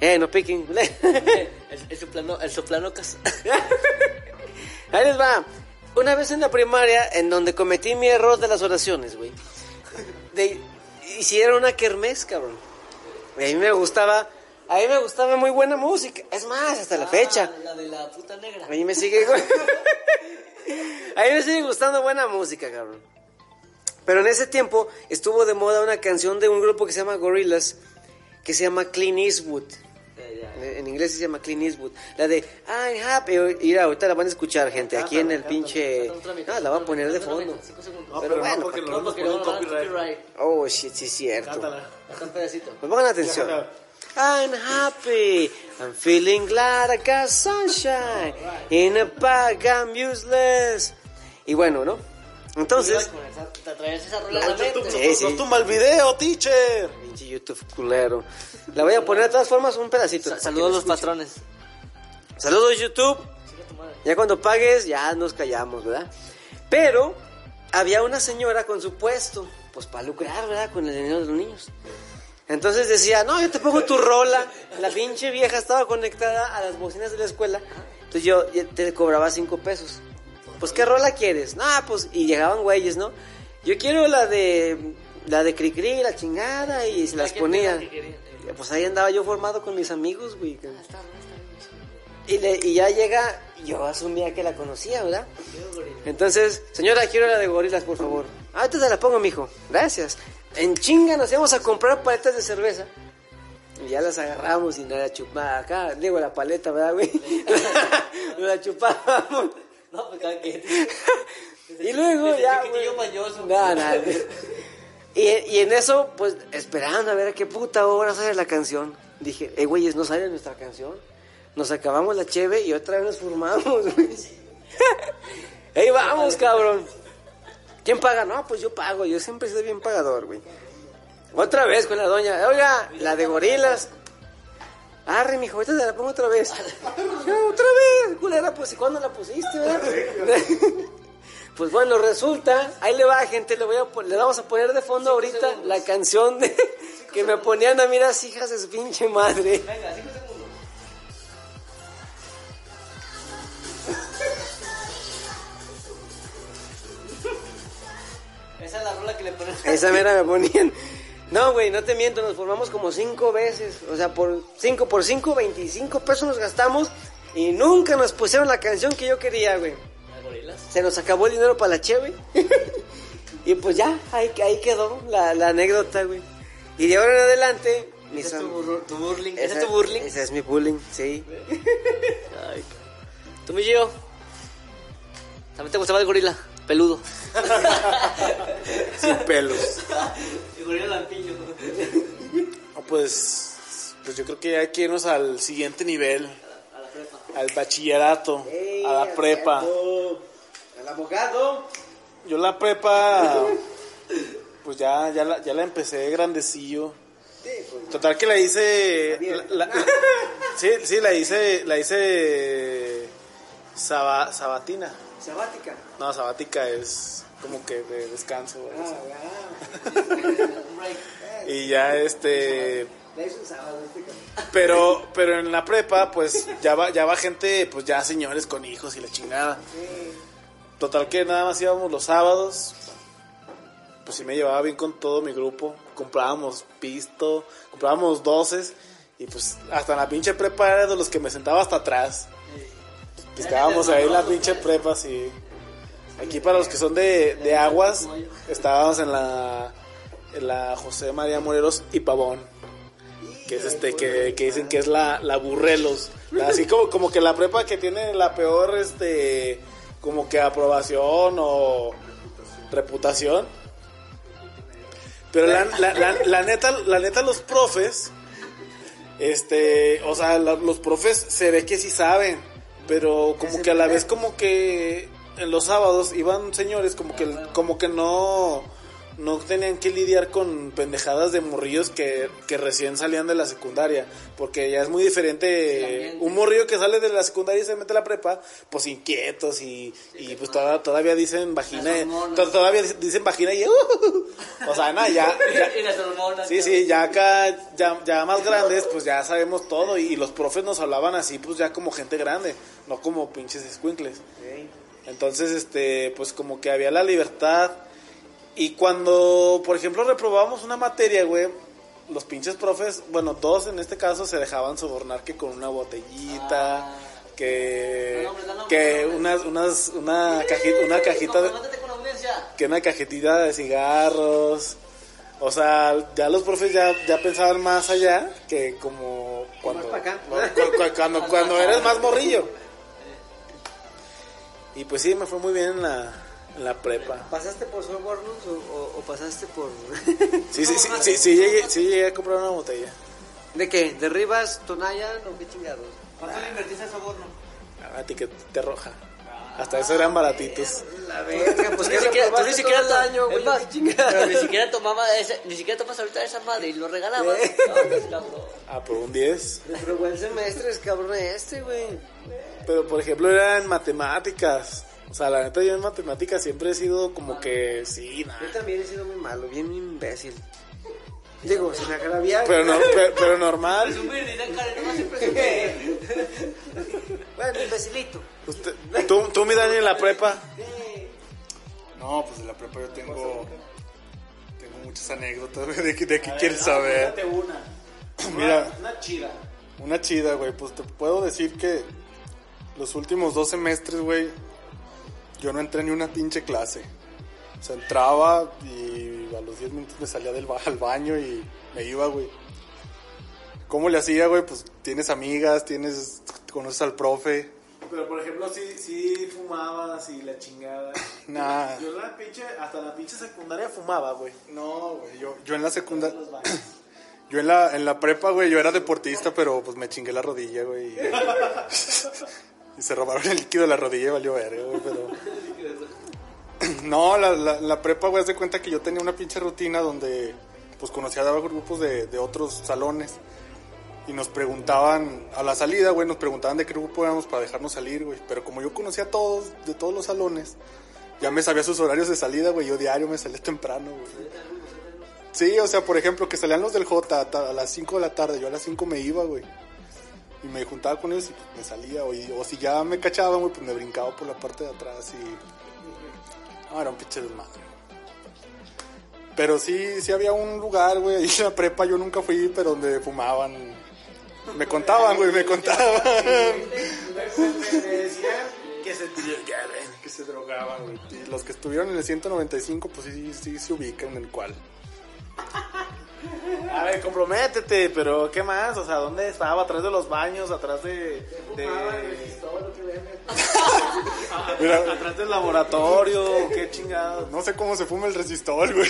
eh, no piquen. [laughs] el, el soplano, el [laughs] Ahí les va. Una vez en la primaria, en donde cometí mi error de las oraciones, güey. Hicieron una kermés, cabrón. Y a mí me gustaba, a mí me gustaba muy buena música. Es más, hasta la fecha. Ah, la de la puta negra. A mí me sigue, [laughs] a mí me sigue gustando buena música, cabrón. Pero en ese tiempo estuvo de moda una canción de un grupo que se llama Gorillaz, que se llama Clean Eastwood. En inglés se llama Clean Eastwood. La de I'm happy. Mira, ahorita la van a escuchar, gente. Aquí en el pinche. Ah, la van a poner de fondo. Pero bueno, no, porque ¿para no nos ponen copyright. Oh, shit, sí, es cierto. Cántala. Hasta un pedacito. Pues pongan atención. I'm happy. I'm feeling glad I got sunshine. In a bag I'm useless. Y bueno, ¿no? Entonces. Te traes esa rola a la mente. Sí, sí. No tumba el video, teacher. Pinche YouTube culero. La voy a poner de todas formas un pedacito. Sa- Saludos a los patrones. Saludos YouTube. Ya cuando pagues, ya nos callamos, ¿verdad? Pero había una señora con su puesto, pues para lucrar, ¿verdad? Con el dinero de los niños. Entonces decía, no, yo te pongo tu rola. La pinche vieja estaba conectada a las bocinas de la escuela. Entonces yo te cobraba cinco pesos. Pues, ¿qué rola quieres? No, pues, y llegaban güeyes, ¿no? Yo quiero la de, la de Cricri, la chingada, y se las ponía. quería. Pues ahí andaba yo formado con mis amigos, güey. Y, le- y ya llega, yo asumía que la conocía, ¿verdad? Entonces, señora, quiero la de gorilas, por favor. Ah, te la pongo, mijo. Gracias. En chinga nos íbamos a comprar paletas de cerveza. Y ya las agarramos y nada, chupaba acá. Digo, la paleta, ¿verdad, güey? [laughs] [laughs] Nos la chupábamos. No, pues [laughs] Y luego Desde ya, güey. mañoso. No, no. Y, y en eso, pues, esperando a ver a qué puta hora sale la canción. Dije, eh, güeyes, no sale nuestra canción. Nos acabamos la cheve y otra vez nos formamos, güey. [laughs] Ahí vamos, cabrón. ¿Quién paga? No, pues yo pago. Yo siempre soy bien pagador, güey. Otra vez con la doña. Oiga, la de gorilas. Arre, mijo, ahorita te la pongo otra vez. [laughs] Otra vez, culera, pues, ¿y cuándo la pusiste, verdad? [laughs] Pues bueno, resulta, ahí le va, gente, le, voy a, pon- le vamos a poner de fondo ahorita la canción de, [laughs] que me ponían a mí las hijas de su pinche madre. Venga, cinco segundos. Esa es la rola que le ponen. Esa [laughs] mera me ponían. No, güey, no te miento, nos formamos como cinco veces. O sea, por cinco por cinco, 25 pesos nos gastamos y nunca nos pusieron la canción que yo quería, güey. Se nos acabó el dinero para la cheve. [laughs] y pues ya, ahí, ahí quedó la, la anécdota, güey. Y de ahora en adelante, Ese es tu, tu burling. Ese Esa- es tu burling. Ese es mi bullying, sí. Ay, ¿Tú, mi Gio? ¿También te gustaba el gorila? Peludo. Sin pelos. El gorila lampiño. No, pues, pues yo creo que hay que irnos al siguiente nivel. A la prepa. Al bachillerato. a la prepa. Al abogado. Yo la prepa, pues ya, ya, la, ya la empecé grandecillo. Total que la hice... la- la- [laughs] sí, sí, la hice, la hice saba- sabatina. Sabática. No, sabática es como que de descanso. sea. [laughs] Y ya este... Este. Pero, pero en la prepa, pues ya va, ya va gente, pues ya señores con hijos y la chingada. Total que nada más íbamos los sábados. Pues sí me llevaba bien con todo mi grupo. Comprábamos pisto, comprábamos doces. Y pues hasta en la pinche prepa era de los que me sentaba hasta atrás. Estábamos ahí en la pinche prepa, sí. Aquí para los que son de, de aguas, estábamos en la, en la José María Morelos y Pavón que es este que, que dicen que es la, la burrelos así como, como que la prepa que tiene la peor este como que aprobación o reputación. Pero la, la, la, la neta, la neta, los profes, este, o sea, la- los profes se ve que sí saben, pero como que a la vez como que en los sábados iban señores como que, como que no, no tenían que lidiar con pendejadas de morrillos que, que recién salían de la secundaria, porque ya es muy diferente un morrillo que sale de la secundaria y se mete a la prepa, pues inquietos y, y pues toda- todavía dicen vagina, to- todavía dicen vagina y uh, o sea, no, ya, [laughs] ya- y las hormonas. Sí, sí, ya acá, ya, ya más grandes, pues ya sabemos todo. Y, y los profes nos hablaban así, pues ya como gente grande, no como pinches escuincles. Entonces, este, pues como que había la libertad. Y cuando, por ejemplo, reprobábamos una materia, güey, los pinches profes, bueno, dos en este caso se dejaban sobornar que con una botellita, Ah. que, que unas, unas, una cajita, una cajita de que una cajetita de cigarros. O sea, ya los profes ya, ya pensaban más allá que como cuando, Más pa' acá. cu- cu- cuando, [laughs] cuando eres más morrillo. Y pues sí, me fue muy bien en la, en la prepa. ¿Pasaste por sobornos o, o- o pasaste por...? [laughs] Sí, sí, sí, sí, sí llegué, sí llegué a comprar una botella. ¿De qué? ¿De Rivas, Tonayan o qué chingados? ¿Cuánto le invertiste en soborno? A ti que te roja. Hasta eso eran baratitos. La verga, pues ni siquiera, tú ni siquiera todo año, güey. [laughs] pero ni siquiera tomaba ese, ni siquiera tomas ahorita esa madre y lo regalabas. Eh. Cabrón. Ah, por un 10. Reprobó el semestre, es cabrón este, güey. Pero por ejemplo era en matemáticas. O sea, la neta yo en matemáticas siempre he sido como que sí, nada. Yo también he sido muy malo, bien imbécil. Digo, sin agraviar. Pero, no, pero, pero normal. [laughs] Presumir, Karen, no. [laughs] Bueno, imbecilito. Usted- tú, tú, mi Dani, en la prepa. No, pues en la prepa yo tengo. Tengo muchas anécdotas, güey, de, que- de qué quieres saber. una. [clears throat] Mira, Una chida. una chida, güey. Pues te puedo decir que los últimos dos semestres, güey, yo no entré ni una pinche clase. O sea, entraba y a los 10 minutos me salía del ba- al baño y me iba, güey. ¿Cómo le hacía, güey? Pues tienes amigas, tienes, conoces al profe. Pero por ejemplo, sí, sí fumabas y la chingada. [laughs] Nah. Yo la pinche, hasta la pinche secundaria fumaba, güey. No, güey, yo, yo en la secundaria... Yo en la, en la prepa, güey, yo era deportista, pero pues me chingué la rodilla, güey. [laughs] Y, se robaron el líquido de la rodilla valió verga, güey, pero... [laughs] No, la, la, la prepa, güey, haz de cuenta que yo tenía una pinche rutina donde pues conocía a grupos de, de otros salones. Y nos preguntaban, a la salida, güey, nos preguntaban de qué grupo éramos para dejarnos salir, güey. Pero como yo conocía a todos, de todos los salones, ya me sabía sus horarios de salida, güey. Yo diario me salía temprano, güey. Sí, o sea, por ejemplo, que salían los del J a, a las 5 de la tarde, yo a las 5 me iba, güey. Y me juntaba con ellos y pues, me salía, o, y- o si ya me cachaban, güey, pues me brincaba por la parte de atrás y... No, era un pinche desmadre. Pero sí, sí había un lugar, güey, ahí en la prepa yo nunca fui, pero donde fumaban. Me contaban, güey, me contaban. Que se que se drogaban, güey. Y los que estuvieron en el 195, pues sí, sí se ubican en el cual. A ver, comprométete, pero ¿qué más? O sea, ¿dónde estaba? ¿Atrás de los baños? ¿Atrás de...? de... [laughs] Mira, ¿Atrás del laboratorio? ¿Qué chingados? no sé cómo se fuma el resistol, güey.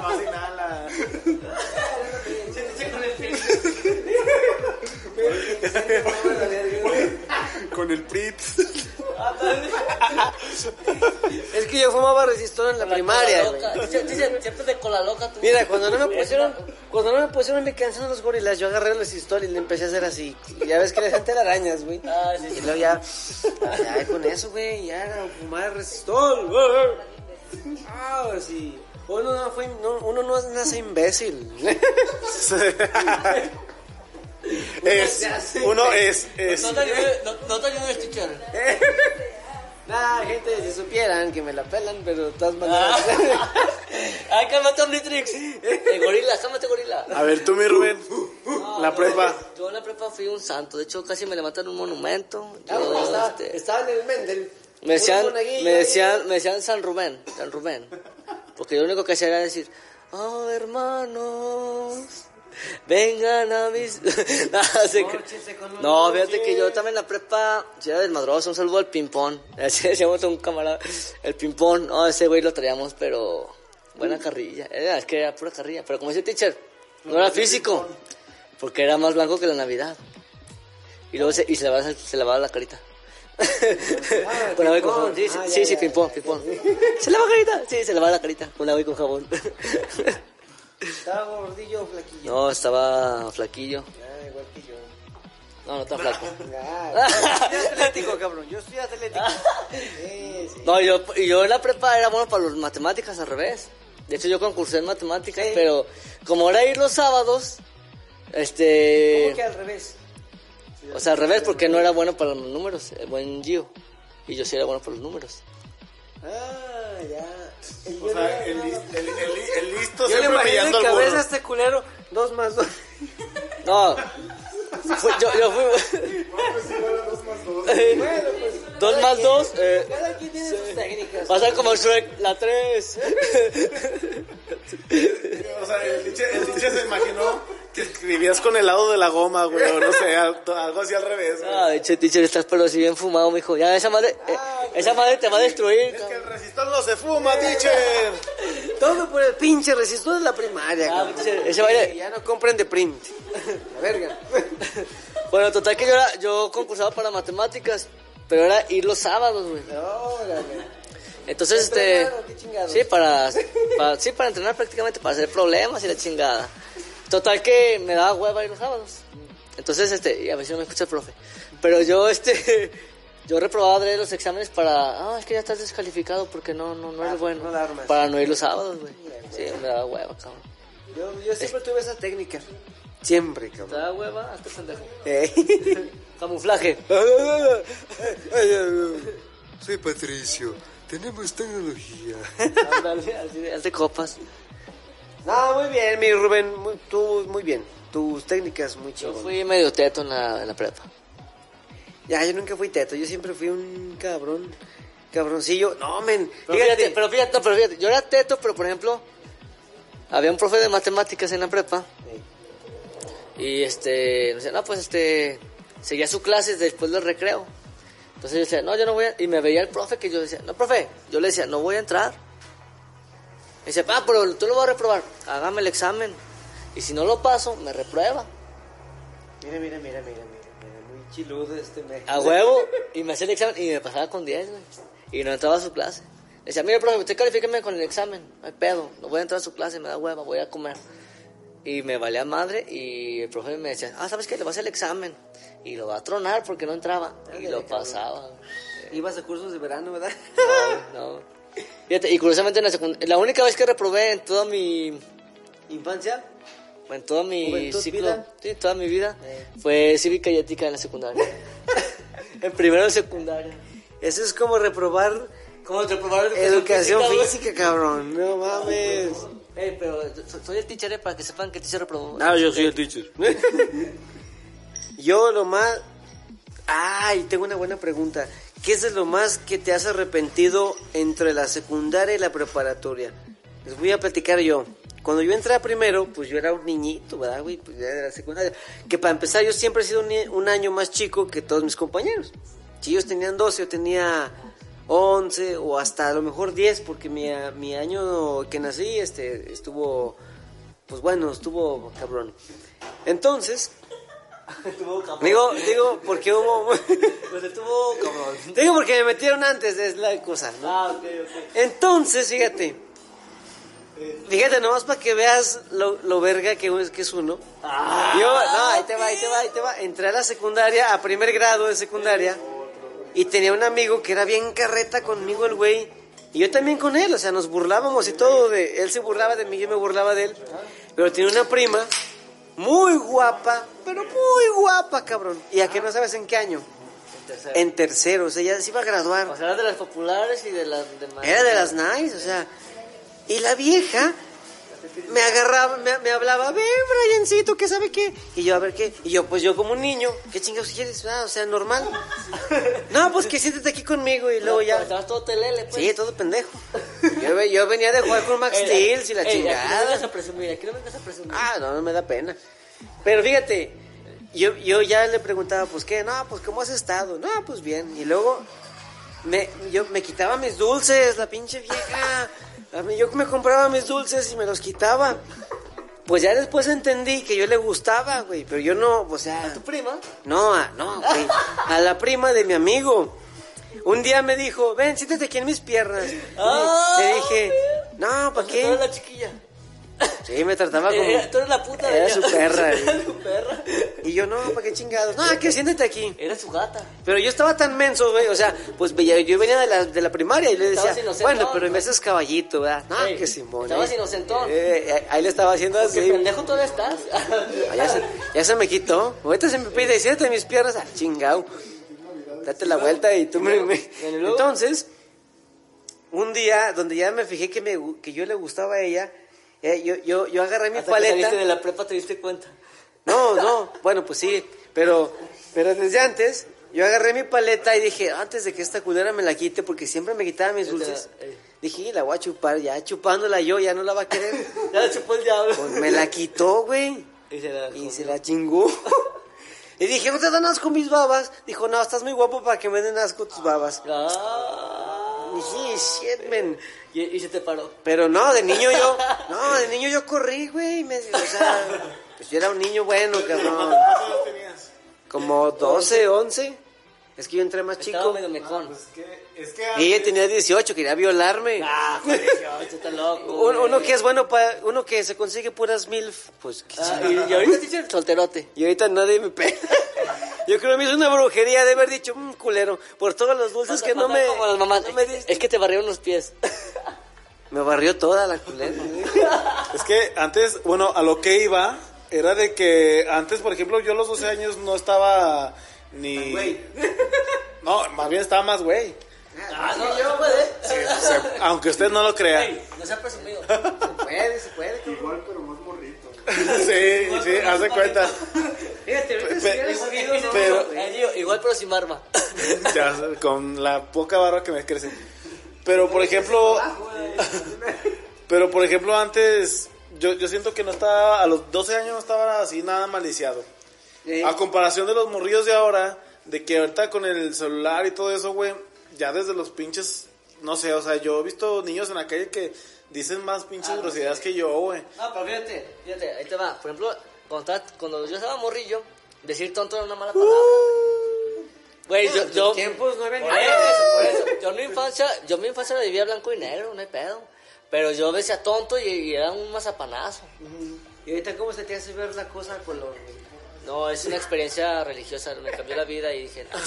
Más inhala. Con el PRIT. [laughs] Es que yo fumaba resistol en la primaria, güey. Cola loca. Dice- dice, Siempre de cola loca tú. Mira, cuando no me pusieron, cuando no me pusieron mi canción los gorilas, yo agarré el resistor y le empecé a hacer así. Y ya ves que le gente arañas, güey. Ah, sí, Y luego ya, ya con eso, güey, ya fumar resistor. güey. Ah, sí. Uno no, fue, no, uno no nace imbécil. [laughs] [laughs] Es, uno es, es... No te ayude, no, no te. [laughs] Nada, gente, si supieran que me la pelan, pero de todas maneras. [laughs] Ay, cálmate, Omnitrix. Eh, gorila, cálmate, gorila. A ver, tú, mi Rubén, la prepa. Yo en la prepa fui un santo. De hecho, casi me levantan un monumento. Ah, Yo, estaba, este, estaba en el Mendel. me decían, me decían, me decían San Rubén, San Rubén. Porque yo lo único que hacía era decir, oh, hermanos, Vengan a mis... [laughs] no, fíjate que yo también la prepa, sí era desmadroso, un saludo al ping-pong. [laughs] Así decíamos a un camarada, el ping-pong, no, ese güey lo traíamos, pero buena carrilla. Era, es que era pura carrilla, pero como dice el teacher, no era físico, porque era más blanco que la Navidad. Y luego se, y se, lavaba, se lavaba la carita. [laughs] con agua y con jabón. Sí, sí, Ah, ya, sí, sí, ya. ping-pong, ping-pong. ¿Se lava carita? Sí, se lavaba la carita con agua y con jabón. Estaba gordillo o flaquillo. no, estaba flaquillo. Ah, igual que yo. No, no está flaco. [laughs] Ah, [laughs] yo soy atlético, cabrón. Yo soy atlético. Sí, sí. No, yo, en la prepa era bueno para las matemáticas al revés. De hecho, yo concursé en matemáticas, Sí. pero como era ir los sábados, este... ¿Cómo que al revés? O sea, al revés, porque no era bueno para los números, el buen Gio. Y yo sí era bueno para los números. Ah, ya. O sea, el, el, el- el listo Yo le imaginé de cabeza a este culero. Dos más dos. [laughs] No, fue- yo, yo fui... [laughs] dos más dos, eh, Cada quien tiene sus técnicas. va a ser como Shrek, la tres. O sea, el teacher se imaginó escribías con el lado de la goma, güey, o no sé, algo así al revés, güey. Ah, de hecho, teacher, estás pero si bien fumado, mijo. Ya, esa madre, eh, esa madre te va a destruir. Es que el resistor no se fuma, teacher. [laughs] Todo por el pinche resistor de la primaria. Ah, cabrón. teacher, ese baile... Ya no compren de print. La verga. [laughs] Bueno, total que yo, era, yo concursaba para matemáticas, pero era ir los sábados, güey. Órale. Entonces, este... Sí, para, para- sí, para entrenar prácticamente, para hacer problemas y la chingada. Total que me daba hueva ir los sábados. Entonces, este, y a ver si no me escucha el profe. Pero yo, [laughs] este, yo reprobaba adrede los exámenes para, ah, es que ya estás descalificado porque no, no, no eres bueno. no. Para no ir los sábados, güey. Sí, me daba hueva, cabrón. Yo, yo siempre tuve esa técnica. Siempre, ¿Te cabrón. da hueva? Hazte pendejo. Eh. [laughs] Camuflaje. Soy Patricio. Tenemos tecnología. Ándale, así de, copas. No, muy bien, mi Rubén. Muy, tú, muy bien. Tus técnicas muy Yo chingonas. fui medio teto en la, en la prepa. Ya, yo nunca fui teto. Yo siempre fui un cabrón. Cabroncillo. No, men. Pero Fíjate. fíjate, pero fíjate, no, pero fíjate, yo era teto, pero por ejemplo, había un profe de matemáticas en la prepa y este, no sé, no, pues este, seguía su clase después del recreo. Entonces yo decía, no, yo no voy a, y me veía el profe que yo decía, no, profe, yo le decía, no voy a entrar. Me dice, ah, pero tú lo vas a reprobar, hágame el examen. Y si no lo paso, me reprueba. Mira, mira, mira, mira, mira. Muy chiludo este me. A huevo. Y me hacía el examen y me pasaba con 10, güey. Y no entraba a su clase. Le decía, mire, profe, usted califíqueme con el examen. No hay pedo. No voy a entrar a su clase, me da hueva, voy a comer. Y me valía madre y el profe me decía, ah, ¿sabes qué? Le vas a hacer el examen. Y lo va a tronar porque no entraba. Y lo pasaba. Ibas a cursos de verano, ¿verdad? No, no. Fíjate, y curiosamente en la secundaria, la única vez que reprobé en toda mi, ¿Infancia? en todo mi Juventud, ciclo, vida. sí, toda mi vida, Eh. fue cívica y ética en la secundaria. [laughs] en primero de secundaria. Eso es como reprobar ¿Cómo reprobar educación física, cabrón. No mames. Eh, pero so- soy el teacher eh, para que sepan que el teacher reprobó. Ah, yo soy el teacher. [laughs] yo lo más... Ay, tengo una buena pregunta. ¿Qué es de lo más que te has arrepentido entre la secundaria y la preparatoria? Les voy a platicar yo. Cuando yo entré primero, pues yo era un niñito, ¿verdad, güey? Pues ya era la secundaria. Que para empezar, yo siempre he sido un, un año más chico que todos mis compañeros. Si ellos tenían 12, yo tenía 11 o hasta a lo mejor 10, porque mi, mi año que nací este, estuvo, pues bueno, estuvo cabrón. Entonces, digo, digo, porque hubo... [laughs] Pues estuvo cabrón. digo porque me metieron antes, es la cosa, ¿no? Ah, ok, ok. Entonces, fíjate. Fíjate, nomás para que veas lo, lo verga que es, que es uno. Ah. Yo, no, ahí te va, ahí te va, ahí te va. Entré a la secundaria, a primer grado de secundaria, y tenía un amigo que era bien carreta conmigo, el güey. Y yo también con él, o sea, nos burlábamos y todo. De, él se burlaba de mí, yo me burlaba de él. Pero tenía una prima muy guapa, pero muy guapa, cabrón. ¿Y a qué no sabes en qué año? Tercero. En tercero, o sea, ya se iba a graduar. O sea, era de las populares y de las demás. Era de las nice, o sea. Y la vieja me agarraba, me, me hablaba, ven, Briancito, ¿qué sabe qué? Y yo, a ver qué. Y yo, pues yo como un niño, ¿qué chingados quieres? Ah, o sea, normal. [laughs] No, pues que siéntate aquí conmigo y luego ya. Estabas todo telele, pues. Sí, todo pendejo. Yo, ve- yo venía de jugar con Max Steel y la ey, Aquí no chingada. vengas a presumir, aquí no vengas a presumir. Ah, no, no me da pena. Pero fíjate, yo, yo ya le preguntaba, pues qué, no, pues cómo has estado. No, pues bien. Y luego me, yo me quitaba mis dulces, la pinche vieja. A mí, yo me compraba mis dulces y me los quitaba. Pues ya después entendí que yo le gustaba, güey, pero yo no, o sea... ¿Tu prima? No, a, no, güey, a la prima de mi amigo. Un día me dijo, ven, siéntate aquí en mis piernas. Ah, le dije, no, ¿para qué? la chiquilla. Sí, me trataba como... Era- tú eres la puta de Era ella. su perra, [laughs] Era su perra. Y yo, no, ¿para qué chingados? No, que siéntate aquí. Era su gata. Pero yo estaba tan menso, güey, o sea, pues yo venía de la, de la primaria y le decía, bueno, pero en ¿no? vez es caballito, ¿verdad? No, Ey, que Simón. estabas eh. inocentón. Eh, ahí le estaba haciendo ¿Qué así. pendejo todavía estás? [laughs] Ah, Ya se, ya se me quitó. Ahorita se me pide, siéntate mis piernas. Ah, chingao. Date la vuelta y tú me... me-. Entonces, un día donde ya me fijé que, me, que yo le gustaba a ella, eh, yo, yo, yo agarré mi Hasta que paleta. saliste de la prepa te diste cuenta. No, no, bueno, pues sí, pero, pero desde antes yo agarré mi paleta y dije, antes de que esta culera me la quite, porque siempre me quitaba mis la- dulces, eh. dije, la voy a chupar, ya chupándola yo, ya no la va a querer. [laughs] Ya le chupó el diablo. Pues me la quitó, güey, Y se la y se la chingó. [laughs] Y dije, ¿no te dan asco mis babas? Dijo, no, estás muy guapo para que me den asco tus babas. Ah. Y dije, shit, man. Y, y se te paró. Pero no, de niño yo, [laughs] no, de niño yo corrí, güey, me- o sea, pues yo era un niño bueno, cabrón. ¿Cuántos tenías? Como 12, 11. Es que yo entré más Estaba chico. medio mejón. Es que, es que Y ella tenía 18, quería violarme. Ah, joder, yo, está loco. [laughs] uno, uno que es bueno para uno que se consigue puras milf, pues Ah, y, y ahorita eres solterote. y ahorita nadie me pega. Yo creo que me hizo una brujería de haber dicho, mmm, culero, por todos los dulces que no me, como las mamás. no me diste. Es que te barrieron los pies. [laughs] Me barrió toda la culera. Es que antes, bueno, a lo que iba era de que antes, por ejemplo, yo a los 12 años no estaba ni... No, más bien estaba más güey. Ah, no, no puede. O sea, aunque usted no lo crea. No sea presumido. puede, se puede. Igual, pero más [laughs] Sí, sí, haz de cuenta. Fíjate, ahorita Pe- si no, pero-. Eh, igual pero sin barba. [laughs] Ya, con la poca barba que me crece. Pero, por ejemplo... [laughs] Pero, por ejemplo, antes... Yo, yo siento que no estaba... A los 12 años no estaba así nada maliciado. A comparación de los morrillos de ahora, de que ahorita con el celular y todo eso, güey, ya desde los pinches, no sé, o sea, yo he visto niños en la calle que dicen más pinches groserías que yo, güey. No, pero fíjate, fíjate, ahí te va. Por ejemplo, cuando, estaba- cuando yo estaba morrillo, decir tonto era una mala palabra. Güey, yo, En tus yo, tiempos no había por ni- eso, por eso. Yo [laughs] mi infancia, yo mi infancia la vivía blanco y negro, no hay pedo. Pero yo decía tonto y, y era un mazapanazo. Y ahorita, ¿cómo se te hace ver la cosa a color? güey? No, es una experiencia religiosa, me cambió la vida y dije, no.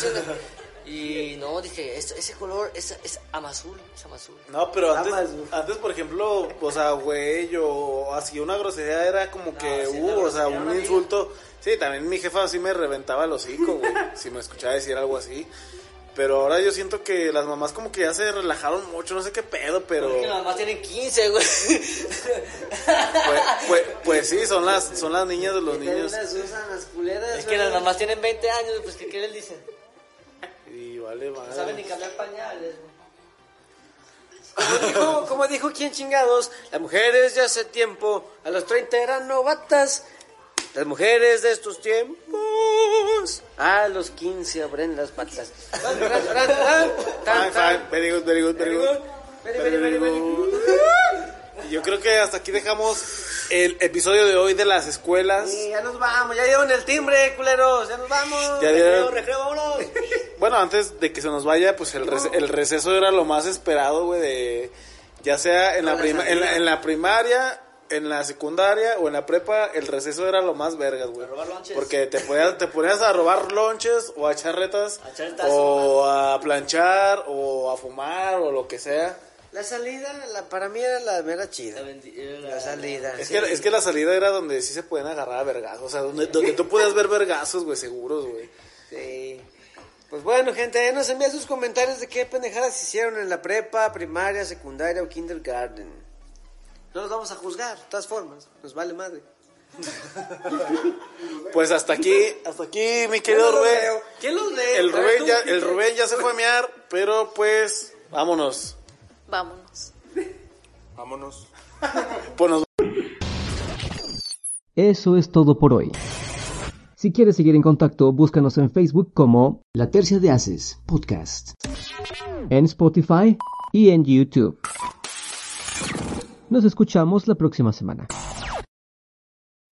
Y no, dije, "Es- ese color es, es amazul, es amazul. No, pero antes, antes, por ejemplo, o sea, güey, o así una grosería era como que, sí, uh, o sea, un no insulto. Sí, también mi jefa así me reventaba el hocico, güey, [laughs] si me escuchaba decir algo así. Pero ahora yo siento que las mamás como que ya se relajaron mucho, no sé qué pedo, pero... Porque las mamás tienen 15, güey. Pues, pues, pues sí, son las, son las niñas de los Que niños. las usan las culeras. es que las mamás tienen 20 años, pues ¿qué, qué les dicen? Y vale, No saben ni cambiar pañales, güey. Como dijo, como dijo quién chingados, las mujeres de hace tiempo, a los 30 eran novatas. Las mujeres de estos tiempos, a los 15 abren las patas. Very good, very good, very good. Very, very, very, very good. Y Yo creo que hasta aquí dejamos el episodio de hoy de las escuelas. Sí, ya nos vamos, ya dieron el timbre, culeros, ya nos vamos. Ya recreo, dieron- recreo, vámonos. Bueno, antes de que se nos vaya, pues el, rece- el receso era lo más esperado, güey, de ya sea en la, prima- en, la, en la primaria, en la secundaria o en la prepa, el receso era lo más vergas, güey. A robar lonches. Porque te ponías, te ponías a robar lonches o a echar retas A echar o a planchar o a fumar o lo que sea. La salida, la, para mí era la mera chida. La salida. Es sí. que, es que la salida era donde sí se pueden agarrar a vergazos, o sea, donde, donde tú podías ver vergazos, güey, seguros, güey. Sí. Pues bueno, gente, nos envían sus comentarios de qué pendejadas hicieron en la prepa, primaria, secundaria o kindergarten. No los vamos a juzgar, de todas formas, nos vale madre. [laughs] Pues hasta aquí, hasta aquí, mi querido Rubén. ¿Quién los lee? El Rubén ya, el Rubén ya se fue a mear, pero pues, vámonos. Vámonos. Vámonos. Pues nos Eso es todo por hoy. Si quieres seguir en contacto, búscanos en Facebook como La Tercia de Haces Podcast, en Spotify y en YouTube. Nos escuchamos la próxima semana.